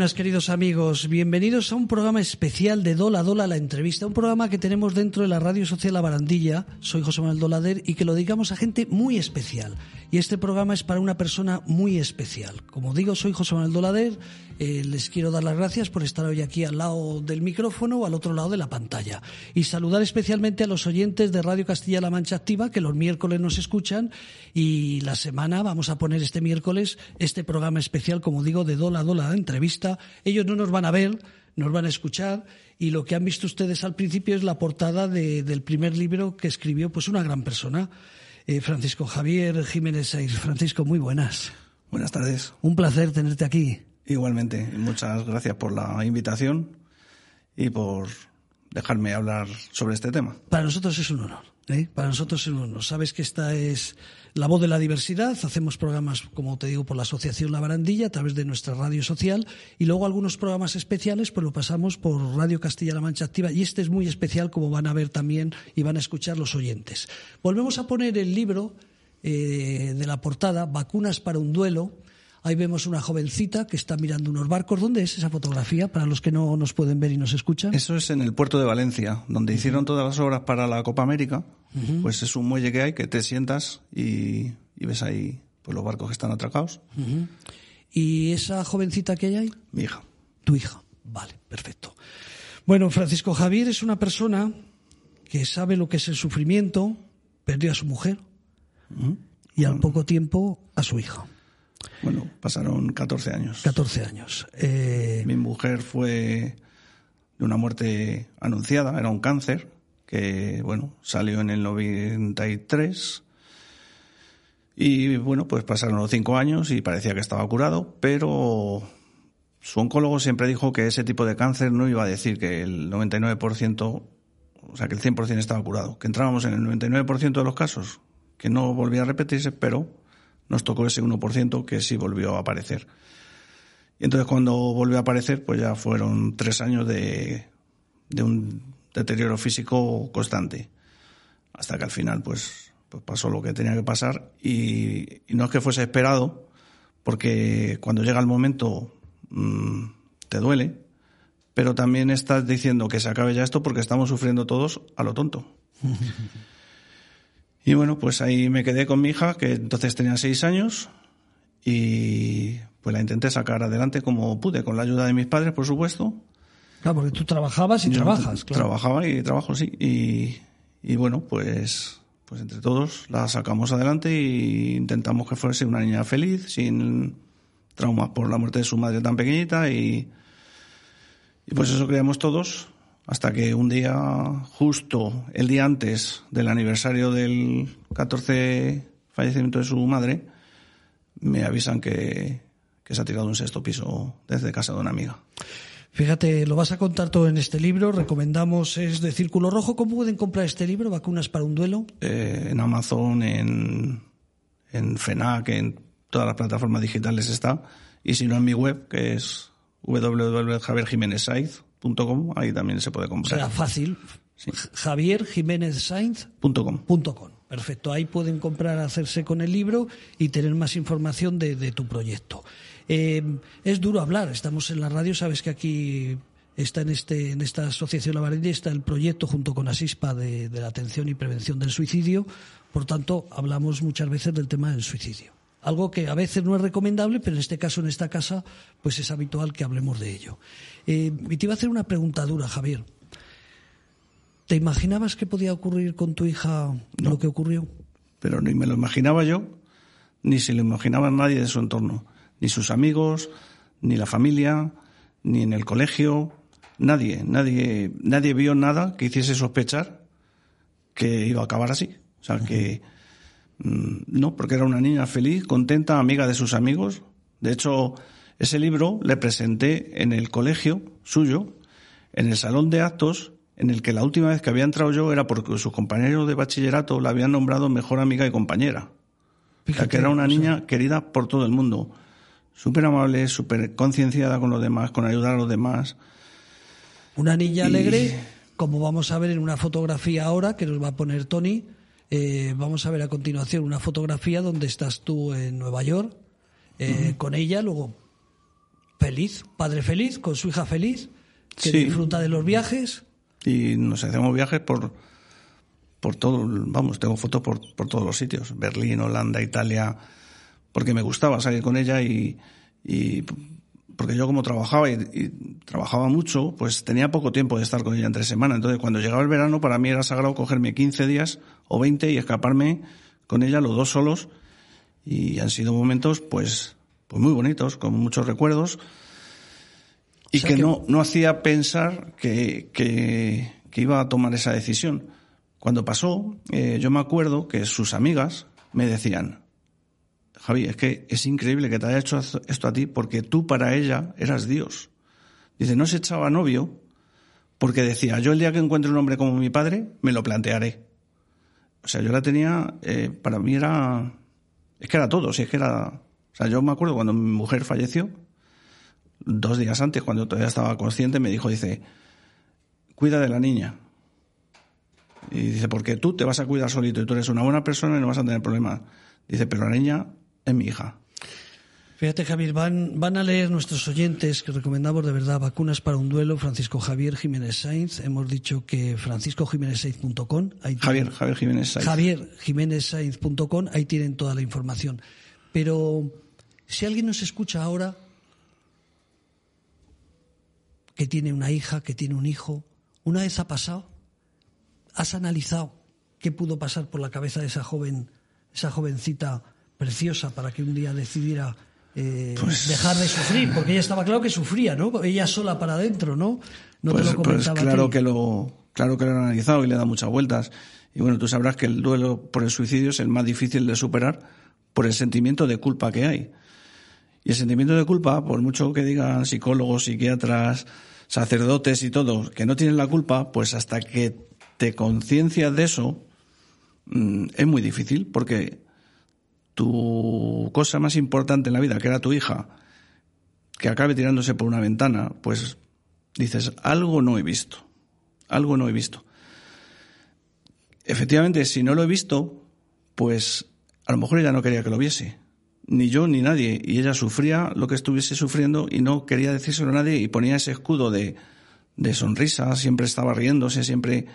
buenas, queridos amigos. Bienvenidos a un programa especial de Dola Dola la entrevista, un programa que tenemos dentro de la Radio Social La Barandilla. Soy José Manuel Dolader y que lo dedicamos a gente muy especial. Y este programa es para una persona muy especial. Como digo, soy José Manuel Dolader. Eh, les quiero dar las gracias por estar hoy aquí al lado del micrófono o al otro lado de la pantalla. Y saludar especialmente a los oyentes de Radio Castilla-La Mancha Activa que los miércoles nos escuchan y la semana vamos a poner este miércoles este programa especial, como digo, de Dola Dola la entrevista. Ellos no nos van a ver, nos van a escuchar y lo que han visto ustedes al principio es la portada de- del primer libro que escribió pues una gran persona, eh, Francisco Javier Jiménez Saiz. Francisco, muy buenas. Buenas tardes. Un placer tenerte aquí. Igualmente, muchas gracias por la invitación y por dejarme hablar sobre este tema. Para nosotros es un honor. ¿eh? Para nosotros es un honor. Sabes que esta es la voz de la diversidad. Hacemos programas, como te digo, por la Asociación La Barandilla a través de nuestra radio social y luego algunos programas especiales pues lo pasamos por Radio Castilla-La Mancha Activa y este es muy especial como van a ver también y van a escuchar los oyentes. Volvemos a poner el libro eh, de la portada, Vacunas para un duelo. Ahí vemos una jovencita que está mirando unos barcos. ¿Dónde es esa fotografía? Para los que no nos pueden ver y nos escuchan. Eso es en el puerto de Valencia, donde hicieron todas las obras para la Copa América. Pues es un muelle que hay que te sientas y, y ves ahí pues los barcos que están atracados. ¿Y esa jovencita que hay ahí? Mi hija. Tu hija. Vale, perfecto. Bueno, Francisco Javier es una persona que sabe lo que es el sufrimiento, perdió a su mujer y al poco tiempo a su hija, Bueno, pasaron 14 años. 14 años. Eh, Mi mujer fue de una muerte anunciada, era un cáncer que, bueno, salió en el 93. Y bueno, pues pasaron los cinco años y parecía que estaba curado, pero su oncólogo siempre dijo que ese tipo de cáncer no iba a decir que el 99%, o sea, que el 100% estaba curado, que entrábamos en el 99% de los casos, que no volvía a repetirse, pero nos tocó ese 1% que sí volvió a aparecer. Y entonces cuando volvió a aparecer, pues ya fueron tres años de, de un deterioro físico constante. Hasta que al final, pues, pues pasó lo que tenía que pasar. Y, y no es que fuese esperado, porque cuando llega el momento mm, te duele, pero también estás diciendo que se acabe ya esto porque estamos sufriendo todos a lo tonto. y bueno, pues ahí me quedé con mi hija, que entonces tenía seis años, y pues la intenté sacar adelante como pude, con la ayuda de mis padres, por supuesto. claro, porque tú trabajabas y Yo trabajas, claro. Trabajaba y trabajo, sí. Y, y bueno, pues, pues entre todos la sacamos adelante e intentamos que fuese una niña feliz, sin traumas por la muerte de su madre tan pequeñita y, y pues eso creíamos todos hasta que un día, justo el día antes del aniversario del 14 fallecimiento de su madre, me avisan que, que se ha tirado un sexto piso desde casa de una amiga. Fíjate, lo vas a contar todo en este libro. Recomendamos, es de Círculo Rojo. ¿Cómo pueden comprar este libro? Vacunas para un duelo. eh, en Amazon, en, en FENAC, en todas las plataformas digitales está. Y si no, en mi web, que es www.javierjimenezsaiz.com, ahí también se puede O comprar. sea, fácil. Javier Jiménez Sainz Punto com. punto com. Perfecto, ahí pueden comprar, hacerse con el libro y tener más información de, de tu proyecto. Eh, es duro hablar, estamos en la radio, sabes que aquí está en, este, en esta asociación La Varendía, está el proyecto junto con ASISPA de, de la atención y prevención del suicidio, por tanto hablamos muchas veces del tema del suicidio. Algo que a veces no es recomendable, pero en este caso, en esta casa, pues es habitual que hablemos de ello. Eh, y te iba a hacer una pregunta dura, Javier. ¿Te imaginabas que podía ocurrir con tu hija lo que ocurrió? Pero ni me lo imaginaba yo, ni se lo imaginaba nadie de su entorno. Ni sus amigos, ni la familia, ni en el colegio. Nadie, nadie, nadie vio nada que hiciese sospechar que iba a acabar así. O sea, que no, porque era una niña feliz, contenta, amiga de sus amigos. De hecho, ese libro le presenté en el colegio suyo, en el salón de actos, en el que la última vez que había entrado yo era porque sus compañeros de bachillerato la habían nombrado mejor amiga y compañera. sea, que era una niña querida por todo el mundo. Súper amable, súper concienciada con los demás, con ayudar a los demás. Una niña alegre, como vamos a ver en una fotografía ahora que nos va a poner Tony. Eh, vamos a ver a continuación una fotografía donde estás tú en Nueva York eh, con ella, luego feliz, padre feliz, con su hija feliz, que disfruta de los viajes. Y nos hacemos viajes por, por todo, vamos, tengo fotos por, por todos los sitios, Berlín, Holanda, Italia, porque me gustaba salir con ella y, y porque yo como trabajaba y, trabajaba mucho, pues tenía poco tiempo de estar con ella entre semana. Entonces cuando llegaba el verano para mí era sagrado cogerme 15 días o 20 y escaparme con ella los dos solos y han sido momentos pues pues muy bonitos, con muchos recuerdos, y que, No, no hacía pensar que, que, iba a tomar esa decisión. Cuando pasó, eh, yo me acuerdo que sus amigas me decían, Javi, es que es increíble que te haya hecho esto a ti porque tú para ella eras Dios. Dice, no se echaba novio porque decía, yo el día que encuentre un hombre como mi padre, me lo plantearé. O sea, yo la tenía, eh, para mí era, es que era todo, si es que era o sea, yo me acuerdo cuando mi mujer falleció, dos días antes, cuando todavía estaba consciente, me dijo, dice, cuida de la niña. Y dice, porque tú te vas a cuidar solito y tú eres una buena persona y no vas a tener problemas. Dice, pero la niña es mi hija. Fíjate, Javier, van, van a leer nuestros oyentes que recomendamos de verdad vacunas para un duelo, Francisco Javier Jiménez Sainz. Hemos dicho que franciscojiménezsainz.com. Javier, Javier Jiménez Sainz. Javier Jiménez Sainz.com, ahí tienen toda la información. Pero si alguien nos escucha ahora que tiene una hija, que tiene un hijo, una vez ha pasado, has analizado qué pudo pasar por la cabeza de esa joven, esa jovencita preciosa para que un día decidiera eh, pues dejar de sufrir, porque ella estaba claro que sufría, ¿no? Ella sola para adentro, ¿no? No te pues, lo pues claro que lo, claro que lo he analizado y le da muchas vueltas. Y bueno, tú sabrás que el duelo por el suicidio es el más difícil de superar por el sentimiento de culpa que hay. Y el sentimiento de culpa, por mucho que digan psicólogos, psiquiatras, sacerdotes y todo, que no tienen la culpa, pues hasta que te conciencias de eso, mm, es muy difícil, porque tu cosa más importante en la vida, que era tu hija, que acabe tirándose por una ventana, pues dices, algo no he visto, algo no he visto. Efectivamente, si no lo he visto, pues a lo mejor ella no quería que lo viese, ni yo ni nadie, y ella sufría lo que estuviese sufriendo y no quería decírselo a nadie y ponía ese escudo de, de sonrisa, siempre estaba riéndose, siempre,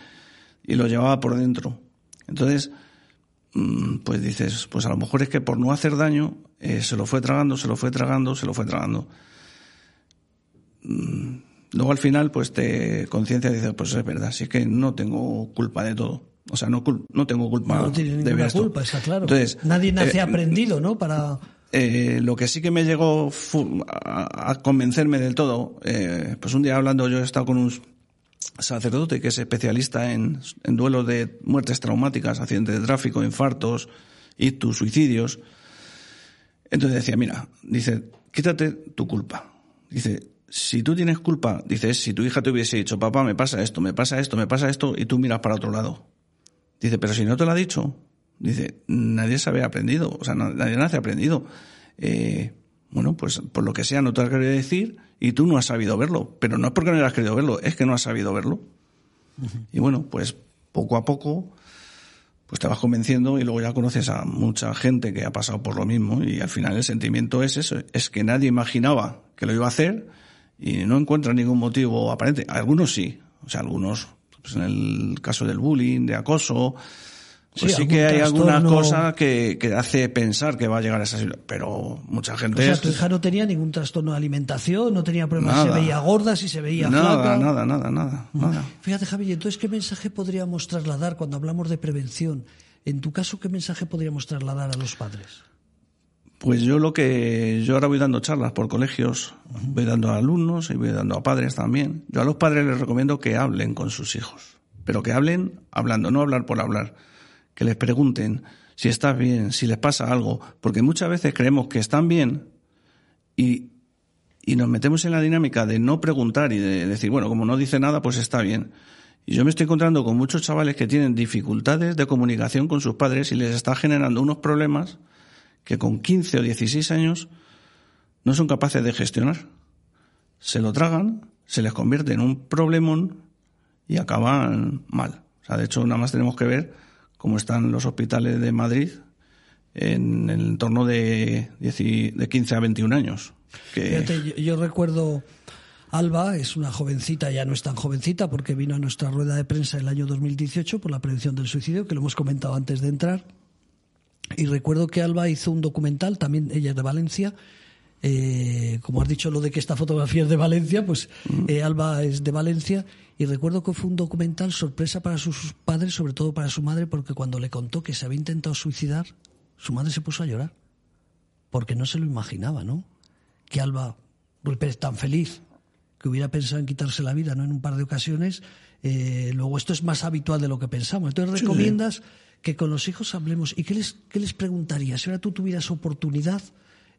y lo llevaba por dentro. Entonces, pues dices, pues a lo mejor es que por no hacer daño, eh, se lo fue tragando, se lo fue tragando, se lo fue tragando. Mm, luego al final, pues te conciencia dices, pues es verdad, si es que no tengo culpa de todo. O sea, no, no tengo culpa. No tiene ninguna culpa, está claro. Entonces, Nadie nace eh, aprendido, ¿no? Para... Eh, lo que sí que me llegó a, convencerme del todo, eh, pues un día hablando, yo he estado con un sacerdote que es especialista en, en duelos de muertes traumáticas, accidentes de tráfico, infartos, ictus, suicidios. Entonces decía, mira, dice, quítate tu culpa. Dice, si tú tienes culpa, dices, si tu hija te hubiese dicho, papá, me pasa esto, me pasa esto, me pasa esto, y tú miras para otro lado. Dice, pero si no te lo ha dicho, dice, nadie se había aprendido, o sea, nadie nace aprendido. Eh, bueno, pues por lo que sea no te lo querido decir y tú no has sabido verlo, pero no es porque no hayas querido verlo, es que no has sabido verlo. Y bueno, pues poco a poco, pues te vas convenciendo y luego ya conoces a mucha gente que ha pasado por lo mismo y al final el sentimiento es eso, es que nadie imaginaba que lo iba a hacer y no encuentra ningún motivo aparente. Algunos sí, o sea, algunos pues en el caso del bullying, de acoso, pues sí, algún que hay alguna trastorno. cosa que, que hace pensar que va a llegar a esa situación, pero mucha gente... O sea, tu hija no tenía ningún trastorno de alimentación, no tenía problemas, Nada. se veía gorda, si se veía nada, flaca. nada, nada, nada, nada. Fíjate, Javi, entonces, ¿qué mensaje podríamos trasladar cuando hablamos de prevención? En tu caso, ¿qué mensaje podríamos trasladar a los padres? Pues yo lo que yo ahora voy dando charlas por colegios, voy dando a alumnos y voy dando a padres también. Yo a los padres les recomiendo que hablen con sus hijos, pero que hablen hablando, no hablar por hablar. Que les pregunten si estás bien, si les pasa algo, porque muchas veces creemos que están bien y, y nos metemos en la dinámica de no preguntar y de decir, bueno, como no dice nada, pues está bien. Y yo me estoy encontrando con muchos chavales que tienen dificultades de comunicación con sus padres y les está generando unos problemas que con 15 o 16 años no son capaces de gestionar. Se lo tragan, se les convierte en un problemón y acaban mal. O sea, de hecho, nada más tenemos que ver cómo están los hospitales de Madrid en el entorno de, 10 de 15 a 21 años. Que, Fíjate, yo, yo recuerdo Alba, es una jovencita, ya no es tan jovencita porque vino a nuestra rueda de prensa el año 2018 por la prevención del suicidio, que lo hemos comentado antes de entrar. Y recuerdo que Alba hizo un documental, también ella es de Valencia. Eh, como has dicho lo de que esta fotografía es de Valencia, pues eh, Alba es de Valencia. Y recuerdo que fue un documental sorpresa para sus padres, sobre todo para su madre, porque cuando le contó que se había intentado suicidar, su madre se puso a llorar. Porque no se lo imaginaba, ¿no? Que Alba Ruiz Pérez tan feliz que hubiera pensado en quitarse la vida, ¿no? En un par de ocasiones. Eh, luego esto es más habitual de lo que pensamos. Entonces Sí. recomiendas que con los hijos hablemos. ¿Y qué les, qué les preguntarías? Si ahora tú tuvieras oportunidad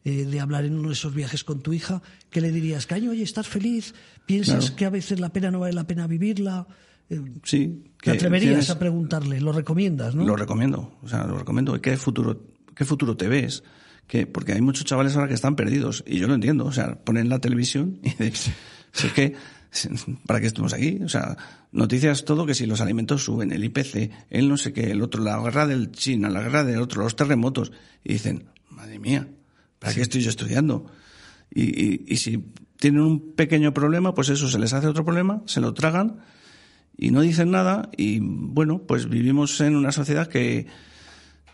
eh, de hablar en uno de esos viajes con tu hija, ¿qué le dirías? Caño, oye, ¿estás feliz? ¿Piensas Claro. que a veces la pena no vale la pena vivirla? Eh, sí, ¿Te atreverías tienes- a preguntarle? ¿Lo recomiendas, no? Lo recomiendo, o sea, lo recomiendo. ¿Qué futuro, qué futuro te ves? Que, porque hay muchos chavales ahora que están perdidos, y yo lo entiendo, o sea, ponen la televisión y dicen, si es que, ¿para qué estamos aquí? O sea, noticias todo que si los alimentos suben, el IPC, el no sé qué, el otro, la guerra del China, la guerra del otro, los terremotos, y dicen, madre mía, ¿para qué estoy yo estudiando? Y, y, y si tienen un pequeño problema, pues eso, se les hace otro problema, se lo tragan, y no dicen nada y bueno, pues vivimos en una sociedad que,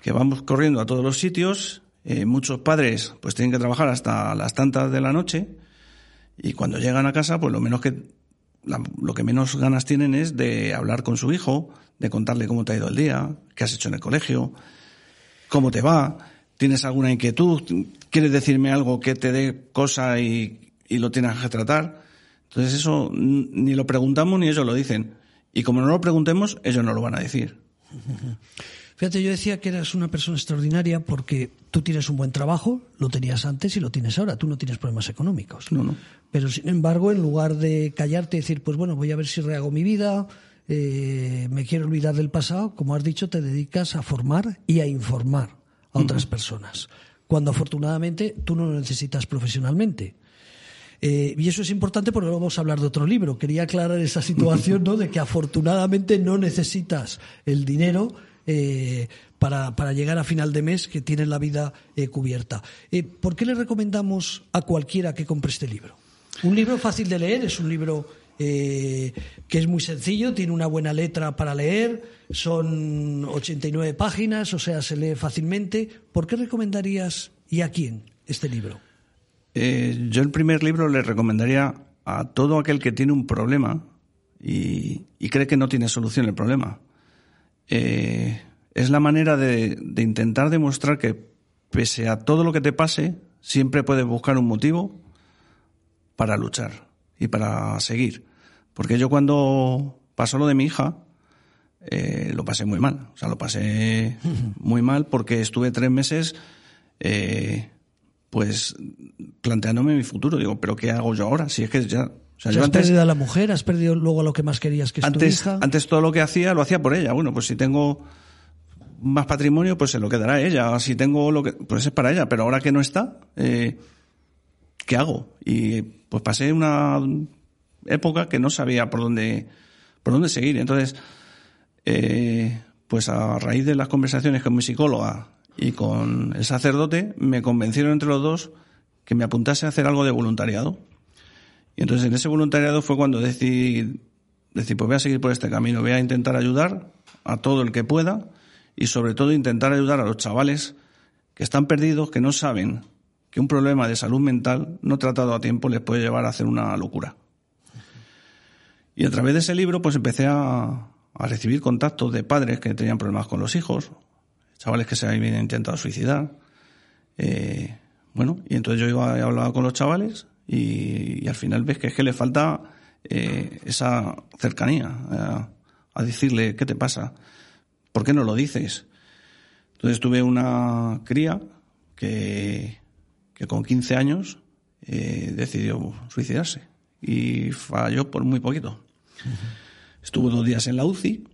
que vamos corriendo a todos los sitios, eh, muchos padres pues tienen que trabajar hasta las tantas de la noche y cuando llegan a casa pues lo menos que la- lo que menos ganas tienen es de hablar con su hijo, de contarle cómo te ha ido el día, qué has hecho en el colegio, cómo te va, tienes alguna inquietud, quieres decirme algo que te dé cosa y, y lo tienes que tratar. Entonces eso ni lo preguntamos ni ellos lo dicen. Y como no lo preguntemos, ellos no lo van a decir. Fíjate, yo decía que eras una persona extraordinaria porque tú tienes un buen trabajo, lo tenías antes y lo tienes ahora. Tú no tienes problemas económicos. No, no. Pero sin embargo, en lugar de callarte y decir, pues bueno, voy a ver si rehago mi vida, eh, me quiero olvidar del pasado, como has dicho, te dedicas a formar y a informar a otras personas. Cuando afortunadamente tú no lo necesitas profesionalmente. Eh, y eso es importante porque luego vamos a hablar de otro libro. Quería aclarar esa situación, ¿no? De que afortunadamente no necesitas el dinero eh, para, para llegar a final de mes que tienes la vida eh, cubierta. ¿Por qué le recomendamos a cualquiera que compre este libro? Un libro fácil de leer, es un libro eh, que es muy sencillo, tiene una buena letra para leer, son 89 páginas, o sea, se lee fácilmente. ¿Por qué recomendarías y a quién este libro? Eh, yo el primer libro le recomendaría a todo aquel que tiene un problema y, cree que no tiene solución el problema. Eh, es la manera de intentar demostrar que pese a todo lo que te pase, siempre puedes buscar un motivo para luchar y para seguir. Porque yo cuando pasó lo de mi hija, eh, lo pasé muy mal. O sea, lo pasé muy mal porque estuve tres meses, eh, pues, planteándome mi futuro. Digo, ¿pero qué hago yo ahora? Si es que ya... O sea, O sea, yo has antes, perdido a la mujer, has perdido luego a lo que más querías que es tu antes, hija. antes todo lo que hacía lo hacía por ella. Bueno, pues si tengo más patrimonio, pues se lo quedará a ella. Si tengo lo que, pues es para ella. Pero ahora que no está, eh, ¿qué hago? Y pues pasé una época que no sabía por dónde, por dónde seguir. Entonces, eh, pues a raíz de las conversaciones con mi psicóloga y con el sacerdote, me convencieron entre los dos que me apuntase a hacer algo de voluntariado. Y entonces en ese voluntariado fue cuando decidí, decir, pues voy a seguir por este camino, voy a intentar ayudar a todo el que pueda y sobre todo intentar ayudar a los chavales que están perdidos, que no saben que un problema de salud mental no tratado a tiempo les puede llevar a hacer una locura. Y a través de ese libro pues empecé a, recibir contactos de padres que tenían problemas con los hijos, chavales que se habían intentado suicidar. Eh, bueno, y entonces yo iba a hablar con los chavales y, al final ves que es que le falta eh, esa cercanía a, a decirle, ¿qué te pasa? ¿Por qué no lo dices? Entonces tuve una cría que, que con 15 años eh, decidió suicidarse y falló por muy poquito. Estuvo dos días en la UCI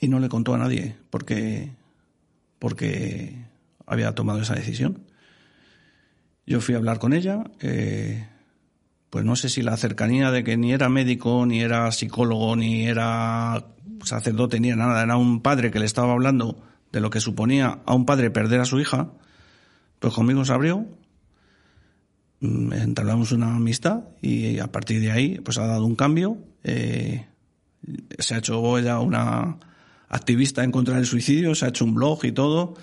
y no le contó a nadie porque, porque había tomado esa decisión. Yo fui a hablar con ella, pues no sé si la cercanía de que ni era médico, ni era psicólogo, ni era sacerdote, ni nada, era un padre que le estaba hablando de lo que suponía a un padre perder a su hija, pues conmigo se abrió, entablamos una amistad y a partir de ahí pues ha dado un cambio. Eh, se ha hecho ella una activista en contra del suicidio, se ha hecho un blog y todo.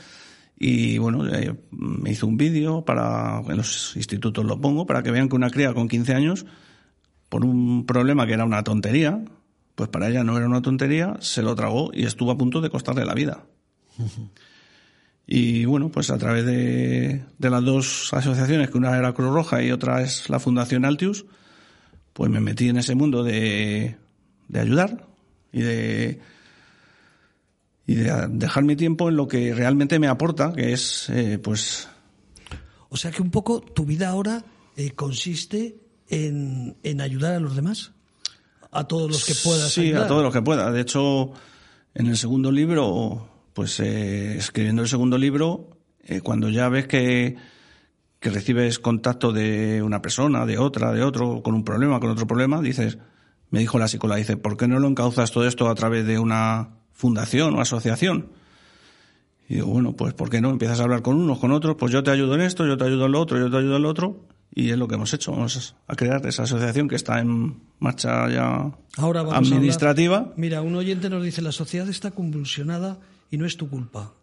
Y bueno, eh, me hizo un vídeo para, en los institutos lo pongo, para que vean que una cría con 15 años, por un problema que era una tontería, pues para ella no era una tontería, se lo tragó y estuvo a punto de costarle la vida. Y bueno, pues a través de, las dos asociaciones, que una era Cruz Roja y otra es la Fundación Altius, pues me metí en ese mundo de, ayudar y de, y de dejar mi tiempo en lo que realmente me aporta, que es eh, pues... O sea que un poco tu vida ahora eh, consiste en, en, ayudar a los demás, a todos los que puedas. Sí, a todos los que pueda. De hecho, en el segundo libro pues eh, escribiendo el segundo libro, eh, cuando ya ves que, que recibes contacto de una persona, de otra, de otro, con un problema, con otro problema, dices, me dijo la psicóloga, dice, ¿por qué no lo encauzas todo esto a través de una fundación o asociación? Y digo, bueno, pues ¿por qué no? Empiezas a hablar con unos, con otros, pues yo te ayudo en esto, yo te ayudo en lo otro, yo te ayudo en lo otro, y es lo que hemos hecho. Vamos a crear esa asociación que está en marcha ya Ahora administrativa. Mira, un oyente nos dice, la sociedad está convulsionada y no es tu culpa.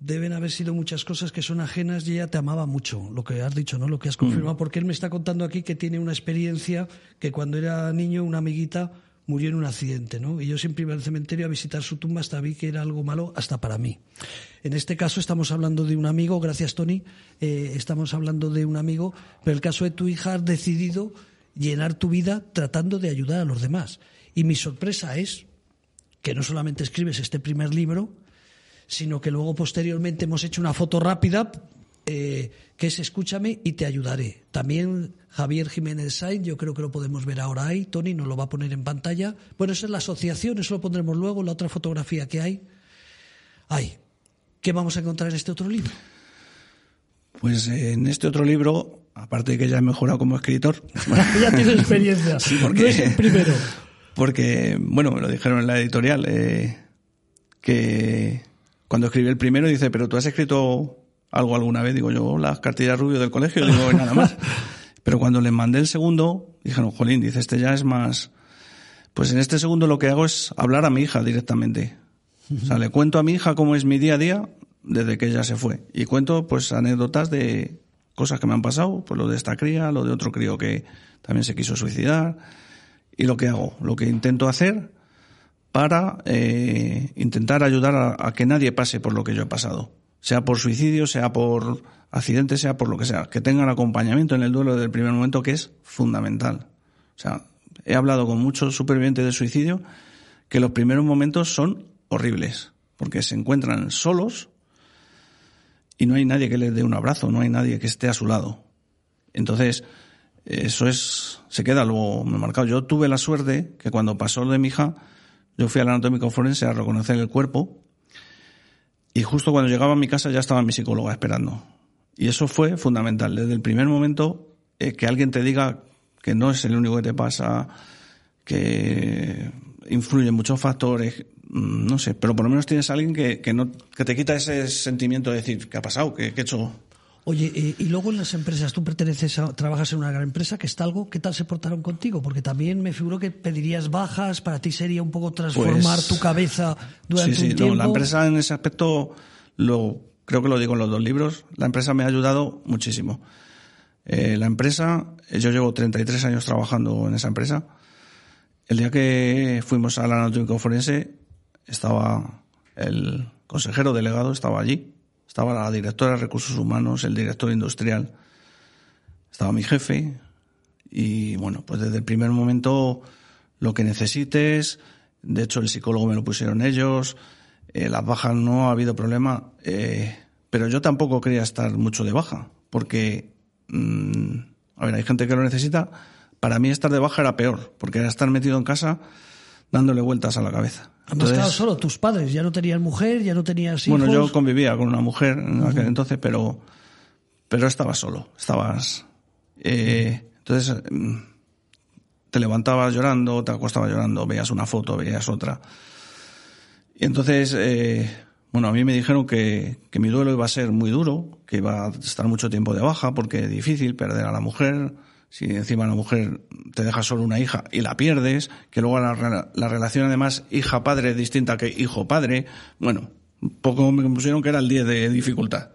Deben haber sido muchas cosas que son ajenas y ella te amaba mucho, lo que has dicho, ¿no? Lo que has confirmado, mm. porque él me está contando aquí que tiene una experiencia que cuando era niño una amiguita murió en un accidente, ¿no? Y yo siempre iba al cementerio a visitar su tumba hasta vi que era algo malo hasta para mí. En este caso estamos hablando de un amigo, gracias Tony, eh, estamos hablando de un amigo, pero el caso de tu hija has decidido llenar tu vida tratando de ayudar a los demás. Y mi sorpresa es que no solamente escribes este primer libro, sino que luego posteriormente hemos hecho una foto rápida eh, que es Escúchame y te ayudaré. También Javier Jiménez Sainz, yo creo que lo podemos ver ahora ahí, Tony nos lo va a poner en pantalla. Bueno, esa es la asociación, eso lo pondremos luego, la otra fotografía que hay. Hay. ¿Qué vamos a encontrar en este otro libro? Pues eh, en este otro libro, aparte de que ya he mejorado como escritor. ya tienes experiencia. Sí, porque, es el primero. Porque, bueno, me lo dijeron en la editorial, eh, que cuando escribí el primero dice, pero tú has escrito algo alguna vez, digo yo, las cartillas rubio del colegio, digo, nada más. Pero cuando le mandé el segundo, dijeron, jolín, dice, este ya es más... Pues en este segundo lo que hago es hablar a mi hija directamente. O sea, le cuento a mi hija cómo es mi día a día desde que ella se fue. Y cuento, pues, anécdotas de cosas que me han pasado, pues lo de esta cría, lo de otro crío que también se quiso suicidar. Y lo que hago, lo que intento hacer para eh, intentar ayudar a, que nadie pase por lo que yo he pasado. Sea por suicidio, sea por accidente, sea por lo que sea. Que tengan acompañamiento en el duelo del primer momento, que es fundamental. O sea, he hablado con muchos supervivientes de suicidio que los primeros momentos son horribles, porque se encuentran solos y no hay nadie que les dé un abrazo, no hay nadie que esté a su lado. Entonces, eso es, se queda luego marcado. Yo tuve la suerte que cuando pasó lo de mi hija, yo fui al anatómico forense a reconocer el cuerpo y justo cuando llegaba a mi casa ya estaba mi psicóloga esperando. Y eso fue fundamental. Desde el primer momento, eh, que alguien te diga que no es el único que te pasa, que influyen muchos factores, mm, no sé, pero por lo menos tienes a alguien que, que, no, que te quita ese sentimiento de decir, ¿qué ha pasado? ¿Qué, qué he hecho? Oye, eh, y luego en las empresas, tú perteneces a, trabajas en una gran empresa, que está algo, ¿qué tal se portaron contigo? Porque también me figuro que pedirías bajas, para ti sería un poco transformar Pues- tu cabeza durante sí, sí, un tiempo. no, la empresa en ese aspecto, lo, creo que lo digo en los dos libros, la empresa me ha ayudado muchísimo. Eh, la empresa, eh, yo llevo 33 años trabajando en esa empresa. El día que fuimos al anatómico forense, estaba el consejero delegado, estaba allí, estaba la directora de recursos humanos, el director industrial, estaba mi jefe, y bueno, pues desde el primer momento lo que necesites, de hecho el psicólogo me lo pusieron ellos, eh, las bajas no ha habido problema, eh, pero yo tampoco quería estar mucho de baja, porque, mm, a ver, hay gente que lo necesita, para mí estar de baja era peor, porque era estar metido en casa dándole vueltas a la cabeza. Entonces, solo tus padres, ya no tenían mujer, ya no tenías hijos. bueno, yo convivía con una mujer en aquel entonces, pero, pero estaba solo, estabas, eh, entonces, mm, te levantabas llorando, te acostabas llorando, veías una foto, veías otra. Y entonces, eh, bueno, a mí me dijeron que, que mi duelo iba a ser muy duro, que iba a estar mucho tiempo de baja, porque es difícil perder a la mujer, si encima la mujer te deja solo una hija y la pierdes, que luego la, la relación además hija-padre es distinta que hijo-padre, bueno, poco me pusieron que era el 10 de dificultad.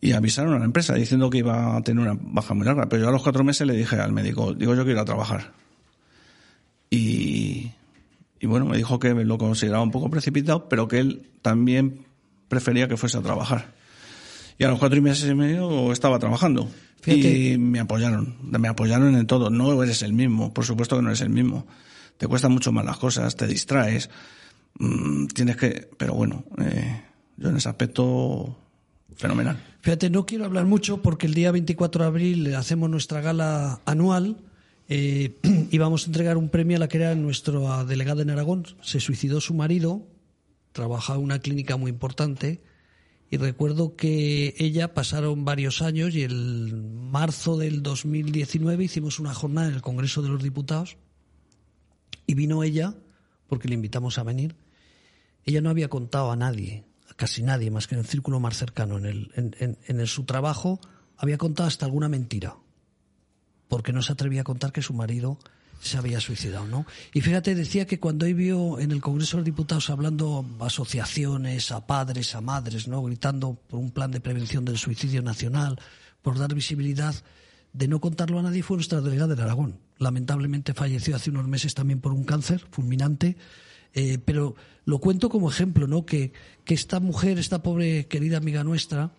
Y avisaron a la empresa diciendo que iba a tener una baja muy larga, pero yo a los cuatro meses le dije al médico, digo yo quiero ir a trabajar. Y, y bueno, me dijo que lo consideraba un poco precipitado, pero que él también prefería que fuese a trabajar. Y a los cuatro meses y medio estaba trabajando. Fíjate. Y me apoyaron, me apoyaron en todo. No eres el mismo, por supuesto que no eres el mismo. Te cuestan mucho más las cosas, te distraes, mm, tienes que... Pero bueno, eh, yo en ese aspecto, fenomenal. Fíjate, no quiero hablar mucho porque el día 24 de abril hacemos nuestra gala anual eh, y vamos a entregar un premio a la que era nuestra delegada en Aragón. Se suicidó su marido, trabajaba en una clínica muy importante y recuerdo que ella pasaron varios años y el marzo del 2019 hicimos una jornada en el Congreso de los Diputados y vino ella, porque le invitamos a venir, ella no había contado a nadie, a casi nadie, más que en el círculo más cercano, en, el, en, en- en su trabajo, había contado hasta alguna mentira, porque no se atrevía a contar que su marido se había suicidado, ¿no? Y fíjate, decía que cuando hoy vio en el Congreso de los Diputados hablando a asociaciones, a padres, a madres, ¿no? Gritando por un plan de prevención del suicidio nacional, por dar visibilidad, de no contarlo a nadie fue nuestra delegada de Aragón. Lamentablemente falleció hace unos meses también por un cáncer fulminante. Eh, pero lo cuento como ejemplo, ¿no? Que, que esta mujer, esta pobre querida amiga nuestra,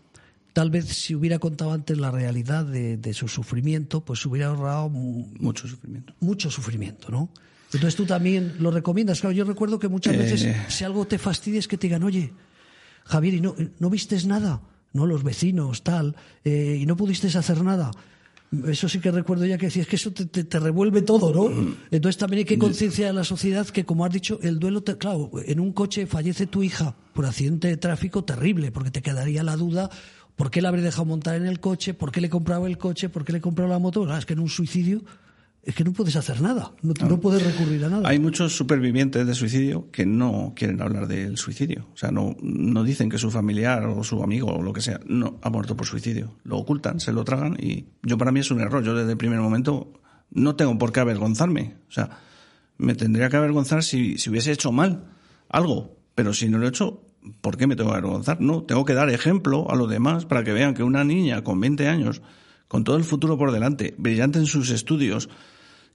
tal vez si hubiera contado antes la realidad de, de su sufrimiento, pues hubiera ahorrado mu- Mucho sufrimiento. mucho sufrimiento, ¿no? Entonces tú también lo recomiendas. Claro, yo recuerdo que muchas Eh. veces si algo te fastidia es que te digan, oye, Javier, ¿y no, no vistes nada? No, los vecinos, tal, eh, y no pudiste hacer nada. Eso sí que recuerdo ya que decías que eso te, te- te revuelve todo, ¿no? Entonces también hay que concienciar a la sociedad que, como has dicho, el duelo, te- claro, en un coche fallece tu hija por accidente de tráfico terrible, porque te quedaría la duda, ¿por qué la habré dejado montar en el coche? ¿Por qué le compraba el coche? ¿Por qué le compraba la moto? Es que en un suicidio es que no puedes hacer nada, no, no puedes recurrir a nada. Hay muchos supervivientes de suicidio que no quieren hablar del suicidio. O sea, no, no dicen que su familiar o su amigo o lo que sea no ha muerto por suicidio. Lo ocultan, se lo tragan y yo para mí es un error. Yo desde el primer momento no tengo por qué avergonzarme. O sea, me tendría que avergonzar si, si hubiese hecho mal algo. Pero si no lo he hecho, ¿por qué me tengo que avergonzar? No, tengo que dar ejemplo a los demás para que vean que una niña con 20 años, con todo el futuro por delante, brillante en sus estudios,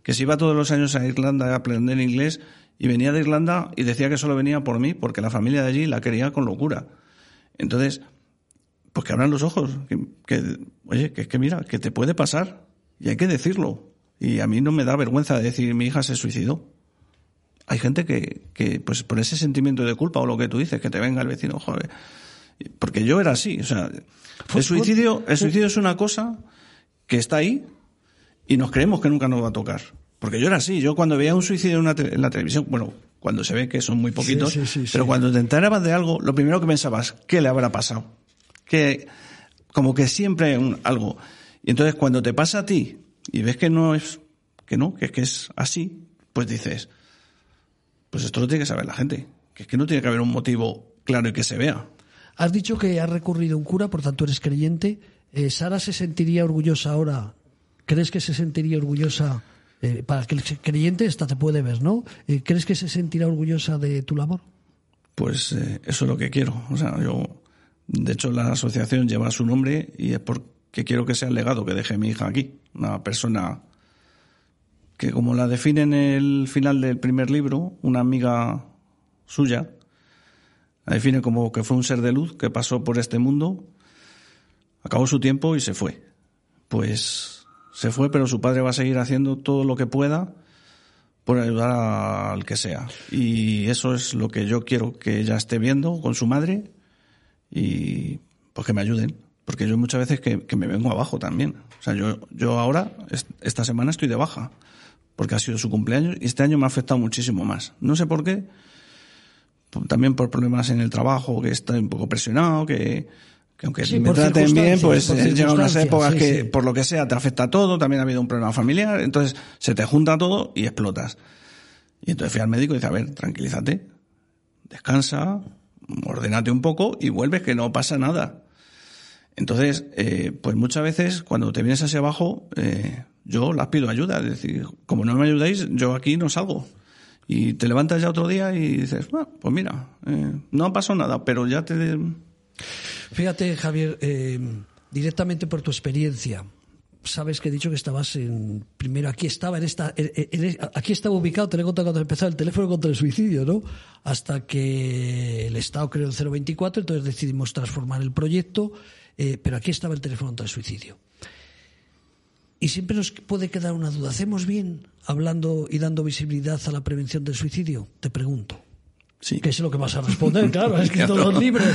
que se iba todos los años a Irlanda a aprender inglés y venía de Irlanda y decía que solo venía por mí porque la familia de allí la quería con locura. Entonces, pues que abran los ojos, que, oye, que es que mira, que te puede pasar y hay que decirlo. Y a mí no me da vergüenza decir mi hija se suicidó. Hay gente que, que, pues por ese sentimiento de culpa o lo que tú dices, que te venga el vecino, joder. Porque yo era así, o sea, el suicidio, el suicidio es una cosa que está ahí y nos creemos que nunca nos va a tocar. Porque yo era así, yo cuando veía un suicidio en, una te- en la televisión, bueno, cuando se ve que son muy poquitos, Sí, sí, sí, pero cuando te enterabas de algo, lo primero que pensabas, ¿qué le habrá pasado? Que, como que siempre hay un- algo. Y entonces cuando te pasa a ti y ves que no es, que no, que es que es así, pues dices, pues esto lo tiene que saber la gente. Que es que no tiene que haber un motivo claro y que se vea. Has dicho que has recurrido a un cura, por tanto eres creyente. Eh, ¿Sara se sentiría orgullosa ahora? ¿Crees que se sentiría orgullosa? Eh, para que el creyente esta te puede ver, ¿no? Eh, ¿Crees que se sentirá orgullosa de tu labor? Pues eso es lo que quiero. O sea, yo, de hecho, la asociación lleva su nombre y es porque quiero que sea el legado que deje mi hija aquí. Una persona que, como la define en el final del primer libro, una amiga suya, la define como que fue un ser de luz que pasó por este mundo, acabó su tiempo y se fue. Pues se fue, pero su padre va a seguir haciendo todo lo que pueda por ayudar al que sea. Y eso es lo que yo quiero que ella esté viendo con su madre y pues que me ayuden. Porque yo muchas veces que, que me vengo abajo también. O sea, yo, yo ahora, esta semana estoy de baja, porque ha sido su cumpleaños y este año me ha afectado muchísimo más. No sé por qué, también por problemas en el trabajo, que estoy un poco presionado, que, aunque me traten bien, pues eh, llegan unas épocas que por lo que sea te afecta todo, también ha habido un problema familiar, entonces se te junta todo y explotas. Y entonces fui al médico y dice, a ver, tranquilízate, descansa, ordenate un poco y vuelves que no pasa nada. Entonces, eh, pues muchas veces cuando te vienes hacia abajo, eh, yo las pido ayuda, es decir, como no me ayudáis, yo aquí no salgo. Y te levantas ya otro día y dices, bueno, pues mira, eh, no ha pasado nada, pero ya te... Fíjate, Javier, eh, directamente por tu experiencia, sabes que he dicho que estabas en primero aquí estaba en esta aquí estaba ubicado te lo cuando empezó el teléfono contra el suicidio no hasta que el Estado creó el 024 entonces decidimos transformar el proyecto eh, pero aquí estaba el teléfono contra el suicidio y siempre nos puede quedar una duda. ¿Hacemos bien hablando y dando visibilidad a la prevención del suicidio? Te pregunto. Sí. Que es lo que vas a responder, claro, es que todos los libros.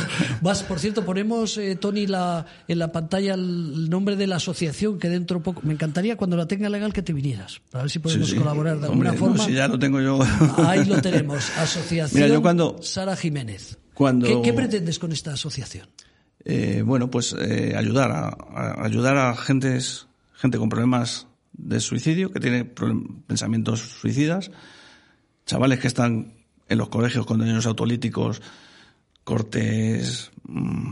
Vas, por cierto, ponemos, eh, Tony, la, en la pantalla el nombre de la asociación que dentro poco. Me encantaría cuando la tenga legal que te vinieras, para ver si podemos colaborar de alguna forma. si ya lo tengo yo. Ahí lo tenemos, Asociación Mira, yo cuando, Sara Jiménez. Cuando, ¿Qué, pretendes con esta asociación? Eh, bueno, pues eh, ayudar a, ayudar a gentes gente con problemas de suicidio, que tiene pensamientos suicidas, chavales que están en los colegios con daños autolíticos, cortes, mm,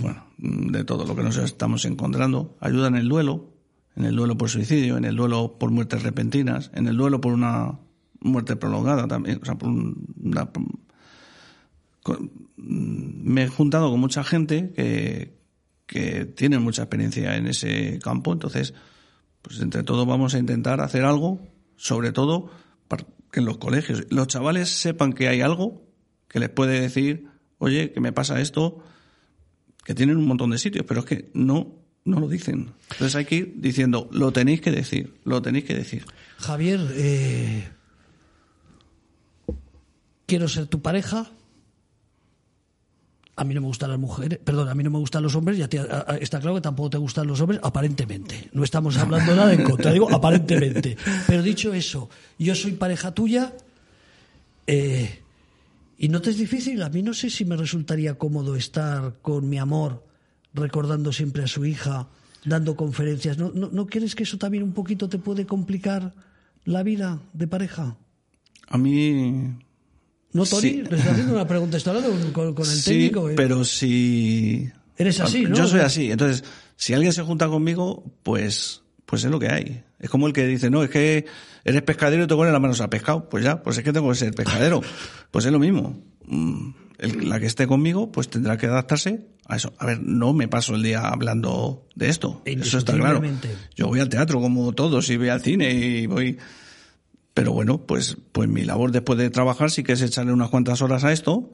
bueno, de todo lo que nos estamos encontrando, ayudan en el duelo, en el duelo por suicidio, en el duelo por muertes repentinas, en el duelo por una muerte prolongada también, o sea, por una, me he juntado con mucha gente que, tienen mucha experiencia en ese campo, entonces, pues entre todos vamos a intentar hacer algo, sobre todo para que en los colegios los chavales sepan que hay algo que les puede decir, oye, que me pasa esto, que tienen un montón de sitios, pero es que no, no lo dicen. Entonces hay que ir diciendo, lo tenéis que decir, lo tenéis que decir. Javier, eh, quiero ser tu pareja, a mí no me gustan las mujeres, perdón, a mí no me gustan los hombres, ya está claro que tampoco te gustan los hombres, aparentemente. No estamos hablando nada en contra, digo aparentemente. Pero dicho eso, yo soy pareja tuya eh, y no te es difícil. A mí no sé si me resultaría cómodo estar con mi amor recordando siempre a su hija, dando conferencias. ¿No, no, ¿no crees que eso también un poquito te puede complicar la vida de pareja? A mí no, Tony, le está haciendo una pregunta, está hablando con, el técnico. ¿eh? pero si... Eres así, ¿no? Yo soy así, entonces, si alguien se junta conmigo, pues, pues es lo que hay. Es como el que dice, no, es que eres pescadero y te pones las manos a pescado. Pues ya, pues es que tengo que ser pescadero. pues es lo mismo. Mm, la que esté conmigo, pues tendrá que adaptarse a eso. A ver, no me paso el día hablando de esto. Eso está claro. Yo voy al teatro como todos y voy al cine y voy pero bueno, pues, pues mi labor después de trabajar sí que es echarle unas cuantas horas a esto,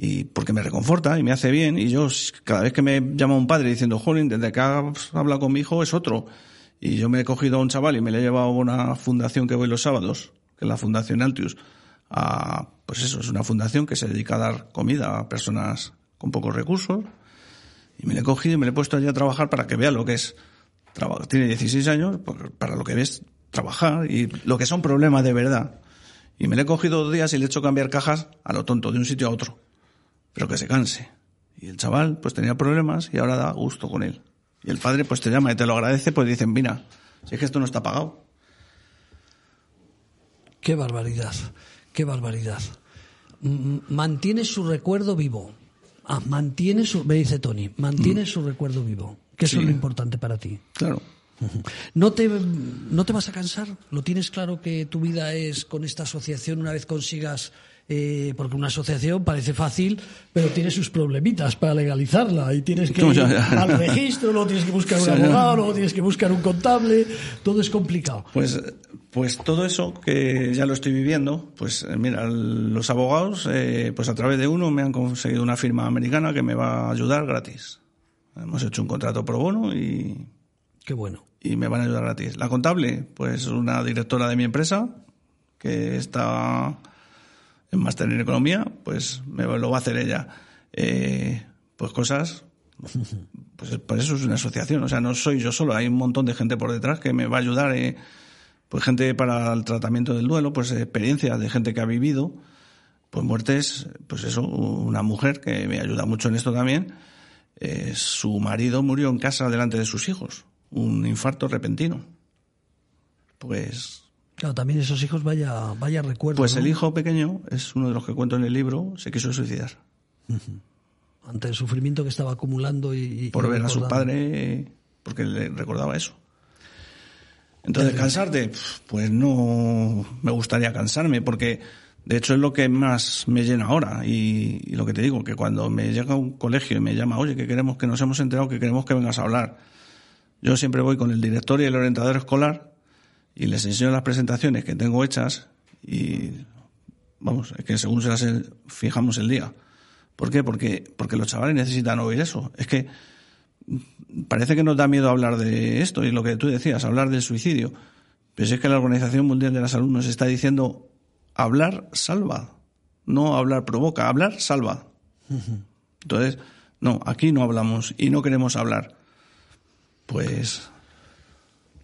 y porque me reconforta y me hace bien. Y yo, cada vez que me llama un padre diciendo, jolín, desde que habla con mi hijo es otro. Y yo me he cogido a un chaval y me le he llevado a una fundación que voy los sábados, que es la Fundación Altius, a, pues eso, es una fundación que se dedica a dar comida a personas con pocos recursos. Y me le he cogido y me le he puesto allí a trabajar para que vea lo que es. Tiene 16 años, pues, para lo que ves trabajar y lo que son problemas de verdad. Y me le he cogido dos días y le he hecho cambiar cajas a lo tonto, de un sitio a otro. Pero que se canse. Y el chaval, pues tenía problemas y ahora da gusto con él. Y el padre, pues te llama y te lo agradece, pues dicen, mira, si es que esto no está pagado. Qué barbaridad, qué barbaridad. Mantiene su recuerdo vivo. Ah, mantiene su, me dice Tony, mantiene mm. su recuerdo vivo. que eso es lo importante para ti. Claro. ¿No te, ¿No te vas a cansar? ¿Lo tienes claro que tu vida es con esta asociación una vez consigas... eh, porque una asociación parece fácil, pero tiene sus problemitas para legalizarla y tienes que ir al registro, luego tienes que buscar un abogado, luego tienes que buscar un contable, todo es complicado. Pues, pues todo eso que ya lo estoy viviendo, pues eh, mira, los abogados, eh, pues a través de uno me han conseguido una firma americana que me va a ayudar gratis. Hemos hecho un contrato pro bono y, Qué bueno. Y me van a ayudar gratis. La contable, pues una directora de mi empresa que está en máster en economía, pues me lo va a hacer ella. Eh, pues cosas, pues por eso es una asociación. O sea, no soy yo solo, hay un montón de gente por detrás que me va a ayudar. eh, pues gente para el tratamiento del duelo, pues experiencias de gente que ha vivido, pues muertes, pues eso, una mujer que me ayuda mucho en esto también. eh, su marido murió en casa delante de sus hijos, un infarto repentino. Pues Claro, también esos hijos vaya, vaya recuerdo. Pues ¿no? el hijo pequeño es uno de los que cuento en el libro, se quiso suicidar Ante el sufrimiento que estaba acumulando y... y- por ver a su padre, porque le recordaba eso. Entonces, cansarte, pues no me gustaría cansarme, porque de hecho es lo que más me llena ahora. Y, y lo que te digo, que cuando me llega un colegio y me llama, oye, que queremos que nos hemos enterado, que queremos que vengas a hablar. Yo siempre voy con el director y el orientador escolar y les enseño las presentaciones que tengo hechas y vamos, es que según se las fijamos el día. ¿Por qué? Porque, porque los chavales necesitan oír eso. Es que parece que nos da miedo hablar de esto y lo que tú decías, hablar del suicidio. Pero si es que la Organización Mundial de la Salud nos está diciendo hablar salva, no hablar provoca, hablar salva. Entonces, no, aquí no hablamos y no queremos hablar. Pues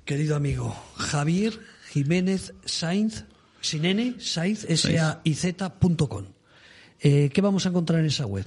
Querido amigo, Javier Jiménez Sainz, sin N, Sainz, s a i z.com. Eh, ¿Qué vamos a encontrar en esa web?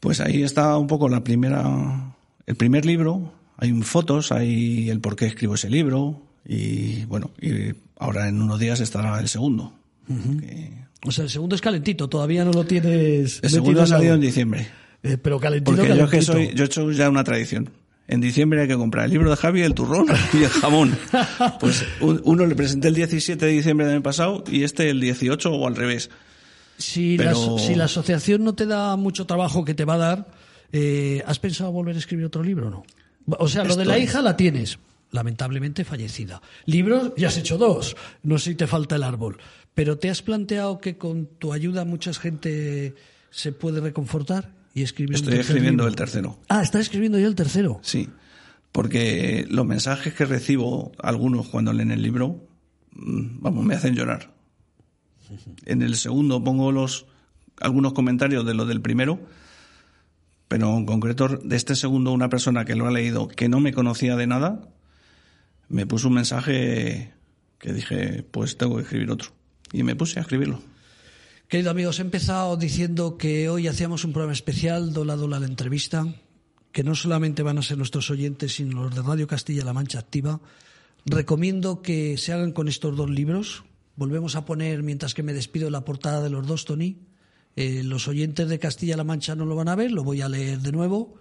Pues ahí está un poco la primera, el primer libro. Hay fotos, hay el por qué escribo ese libro y bueno, y ahora en unos días estará el segundo. Que- O sea, el segundo es calentito, todavía no lo tienes. El segundo ha salido en diciembre. Eh, pero calentito, Porque yo es que calentito. soy, yo he hecho ya una tradición. En diciembre hay que comprar el libro de Javi, el turrón y el jamón. Pues un- uno le presenté el 17 de diciembre del año pasado y este el 18 o al revés. Si, Pero- la, si la asociación no te da mucho trabajo que te va a dar, eh, ¿has pensado volver a escribir otro libro o no? O sea, lo de la hija la tienes, lamentablemente fallecida. Libros, ya has hecho dos, no sé si te falta el árbol. Pero ¿te has planteado que con tu ayuda mucha gente se puede reconfortar y escribir un Estoy escribiendo libro? el tercero. Ah, estás escribiendo ya el tercero. Sí, porque los mensajes que recibo, algunos cuando leen el libro, mm, vamos, me hacen llorar. En el segundo pongo los algunos comentarios de lo del primero, pero en concreto de este segundo una persona que lo ha leído que no me conocía de nada, me puso un mensaje que dije, pues tengo que escribir otro. Y me puse a escribirlo. Querido amigos, he empezado diciendo que hoy hacíamos un programa especial, Dola Dola la entrevista, que no solamente van a ser nuestros oyentes, sino los de Radio Castilla-La Mancha Activa. Recomiendo que se hagan con estos dos libros. Volvemos a poner, mientras que me despido, la portada de los dos, Tony. Eh, los oyentes de Castilla-La Mancha no lo van a ver, lo voy a leer de nuevo.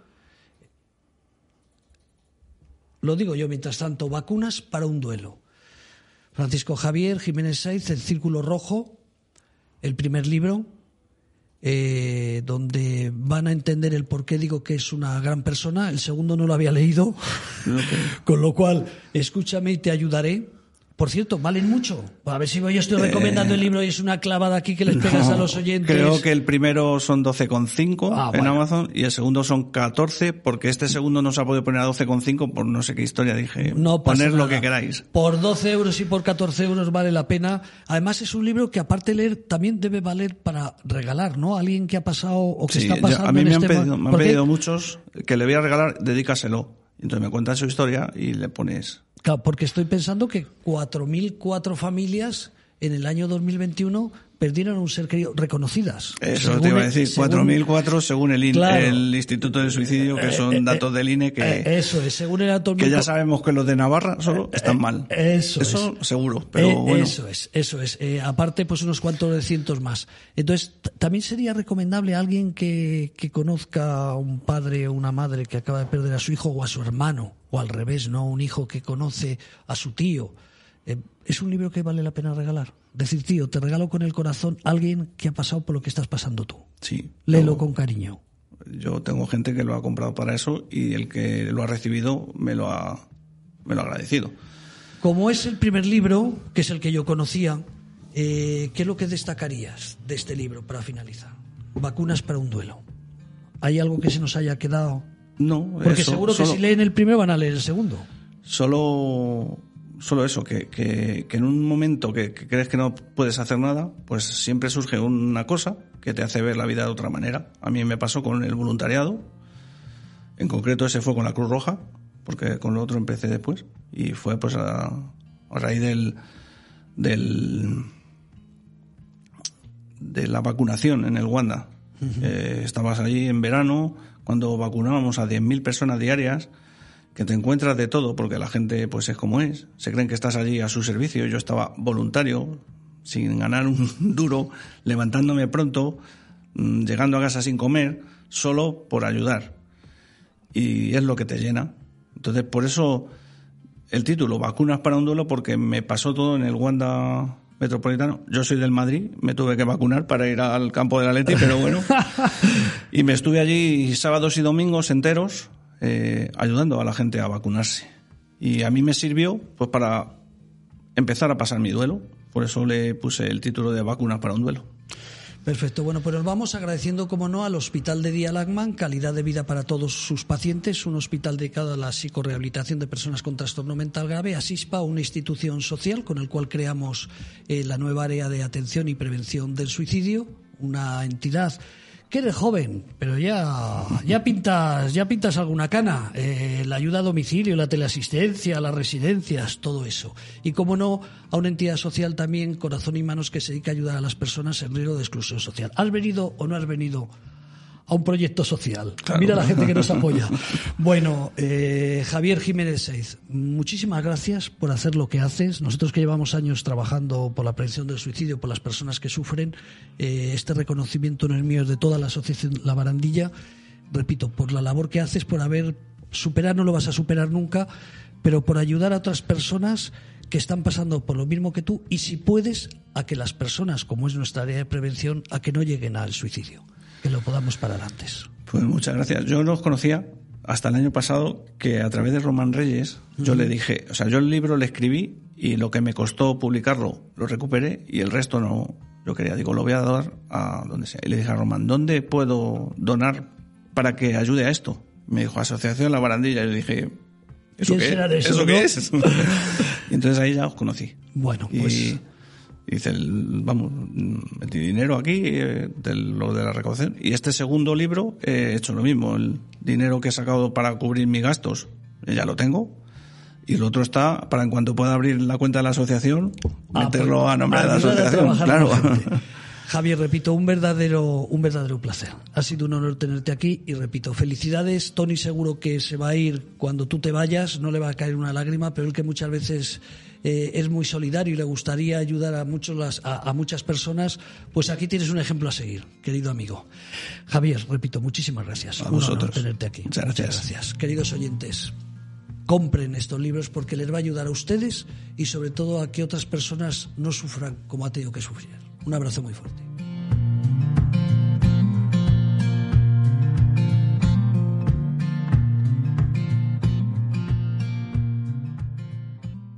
Lo digo yo, mientras tanto, vacunas para un duelo. Francisco Javier Jiménez Saiz, El Círculo Rojo, el primer libro, eh, donde van a entender el por qué digo que es una gran persona. El segundo no lo había leído, con lo cual escúchame y te ayudaré. Por cierto, valen mucho. A ver si yo estoy recomendando el libro y es una clavada aquí que les pegas a los oyentes. Creo que el primero son 12,5 Ah, en bueno. Amazon y el segundo son 14 porque este segundo no se ha podido poner a 12,5 por no sé qué historia. Dije, No poner lo que queráis. Por 12 euros y por 14 euros vale la pena. Además es un libro que aparte de leer también debe valer para regalar, ¿no? Alguien que ha pasado o que Sí, está yo- pasando a mí en me han, este pedido, me han pedido muchos que le voy a regalar, dedícaselo. Entonces me cuentan su historia y le pones... Claro, porque estoy pensando que 4.004 familias en el año 2021 perdieron un ser querido reconocidas. Eso te iba a decir, 4.004 según el, el Instituto de Suicidio, que eh, son eh, datos del INE que... Eh, eso es, según el Que ya sabemos que los de Navarra solo están mal. Eso, eso seguro, pero bueno. Eso es, eso es. aparte, pues unos cuantos de cientos más. Entonces, también sería recomendable a alguien que, que conozca a un padre o una madre que acaba de perder a su hijo o a su hermano, o al revés, ¿no? Un hijo que conoce a su tío. ¿Es un libro que vale la pena regalar? decir, tío, te regalo con el corazón a alguien que ha pasado por lo que estás pasando tú. Sí. Léelo con cariño. Yo tengo gente que lo ha comprado para eso y el que lo ha recibido me lo ha, me lo ha agradecido. Como es el primer libro, que es el que yo conocía, eh, ¿qué es lo que destacarías de este libro para finalizar? Vacunas para un duelo. ¿Hay algo que se nos haya quedado? No, porque seguro que si leen el primero van a leer el segundo. Solo solo eso, que, que, en un momento que, crees que no puedes hacer nada, pues siempre surge una cosa que te hace ver la vida de otra manera. A mí me pasó con el voluntariado, en concreto ese fue con la Cruz Roja, porque con lo otro empecé después, y fue pues a, raíz del, del de la vacunación en el Wanda. Eh, estabas allí en verano, cuando vacunábamos a 10.000 personas diarias, que te encuentras de todo, porque la gente pues es como es, se creen que estás allí a su servicio, yo estaba voluntario, sin ganar un duro, levantándome pronto, mm, llegando a casa sin comer, solo por ayudar. Y es lo que te llena. Entonces, por eso el título, Vacunas para un duelo, porque me pasó todo en el Wanda Metropolitano. Yo soy del Madrid, me tuve que vacunar para ir al campo de la Leti, pero bueno. y me estuve allí sábados y domingos enteros, eh, ayudando a la gente a vacunarse. Y a mí me sirvió pues para empezar a pasar mi duelo. Por eso le puse el título de Vacunas para un duelo. Perfecto. Bueno, pues nos vamos agradeciendo, como no, al Hospital de Día Lagman, calidad de vida para todos sus pacientes, un hospital dedicado a la psicorehabilitación de personas con trastorno mental grave, Asispa, una institución social con el cual creamos eh, la nueva área de atención y prevención del suicidio, una entidad que eres joven, pero ya, ya pintas, ya pintas alguna cana. Eh, la ayuda a domicilio, la teleasistencia, las residencias, todo eso. Y como no, a una entidad social también, corazón y manos, que se dedica a ayudar a las personas en riesgo de exclusión social. ¿Has venido o no has venido a un proyecto social. Mira la gente que nos apoya. Bueno, eh, Javier Jiménez Seiz, muchísimas gracias por hacer lo que haces. Nosotros que llevamos años trabajando por la prevención del suicidio, por las personas que sufren, eh, este reconocimiento no es mío, es de toda la asociación La Barandilla. Repito, por la labor que haces, por haber superado, no lo vas a superar nunca, pero por ayudar a otras personas que están pasando por lo mismo que tú y si puedes a que las personas, como es nuestra área de prevención, a que no lleguen al suicidio que lo podamos parar antes. Pues muchas gracias. Yo no os conocía hasta el año pasado que a través de Román Reyes yo le dije, o sea, yo el libro le escribí y lo que me costó publicarlo lo recuperé y el resto no, yo quería, digo, lo voy a dar a donde sea. Y le dije a Román, ¿dónde puedo donar para que ayude a esto? Me dijo, Asociación La Barandilla. Y yo dije, ¿eso qué, ¿Eso, qué es? y entonces ahí ya os conocí. Bueno, pues... Y dice, vamos, metí dinero aquí, eh, de lo de la recaudación. Y este segundo libro he hecho lo mismo. El dinero que he sacado para cubrir mis gastos, eh, ya lo tengo. Y el otro está para en cuanto pueda abrir la cuenta de la asociación, ah, meterlo pues, a nombre de la asociación. Claro. Javier, repito, un verdadero, un verdadero placer. Ha sido un honor tenerte aquí y repito, felicidades. Tony seguro que se va a ir cuando tú te vayas, no le va a caer una lágrima, pero el que muchas veces eh, es muy solidario y le gustaría ayudar a, muchos a, muchas personas, pues aquí tienes un ejemplo a seguir, querido amigo. Javier, repito, muchísimas gracias. A un honor tenerte aquí. Muchas gracias. Queridos oyentes, compren estos libros porque les va a ayudar a ustedes y sobre todo a que otras personas no sufran como ha tenido que sufrir. Un abrazo muy fuerte.